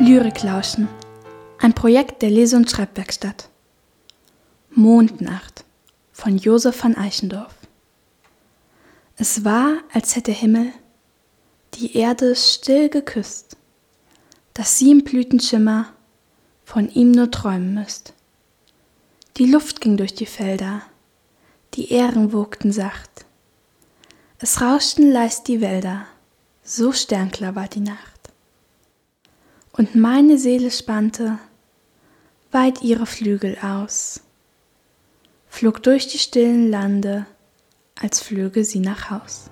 Lyriklauschen, ein Projekt der Lese- und Schreibwerkstatt. Mondnacht von Josef van Eichendorff. Es war, als hätte Himmel die Erde still geküsst, dass sie im Blütenschimmer von ihm nur träumen müsst. Die Luft ging durch die Felder, die Ähren wogten sacht. Es rauschten leis die Wälder, so sternklar war die Nacht. Und meine Seele spannte weit ihre Flügel aus, flog durch die stillen Lande, als flöge sie nach Haus.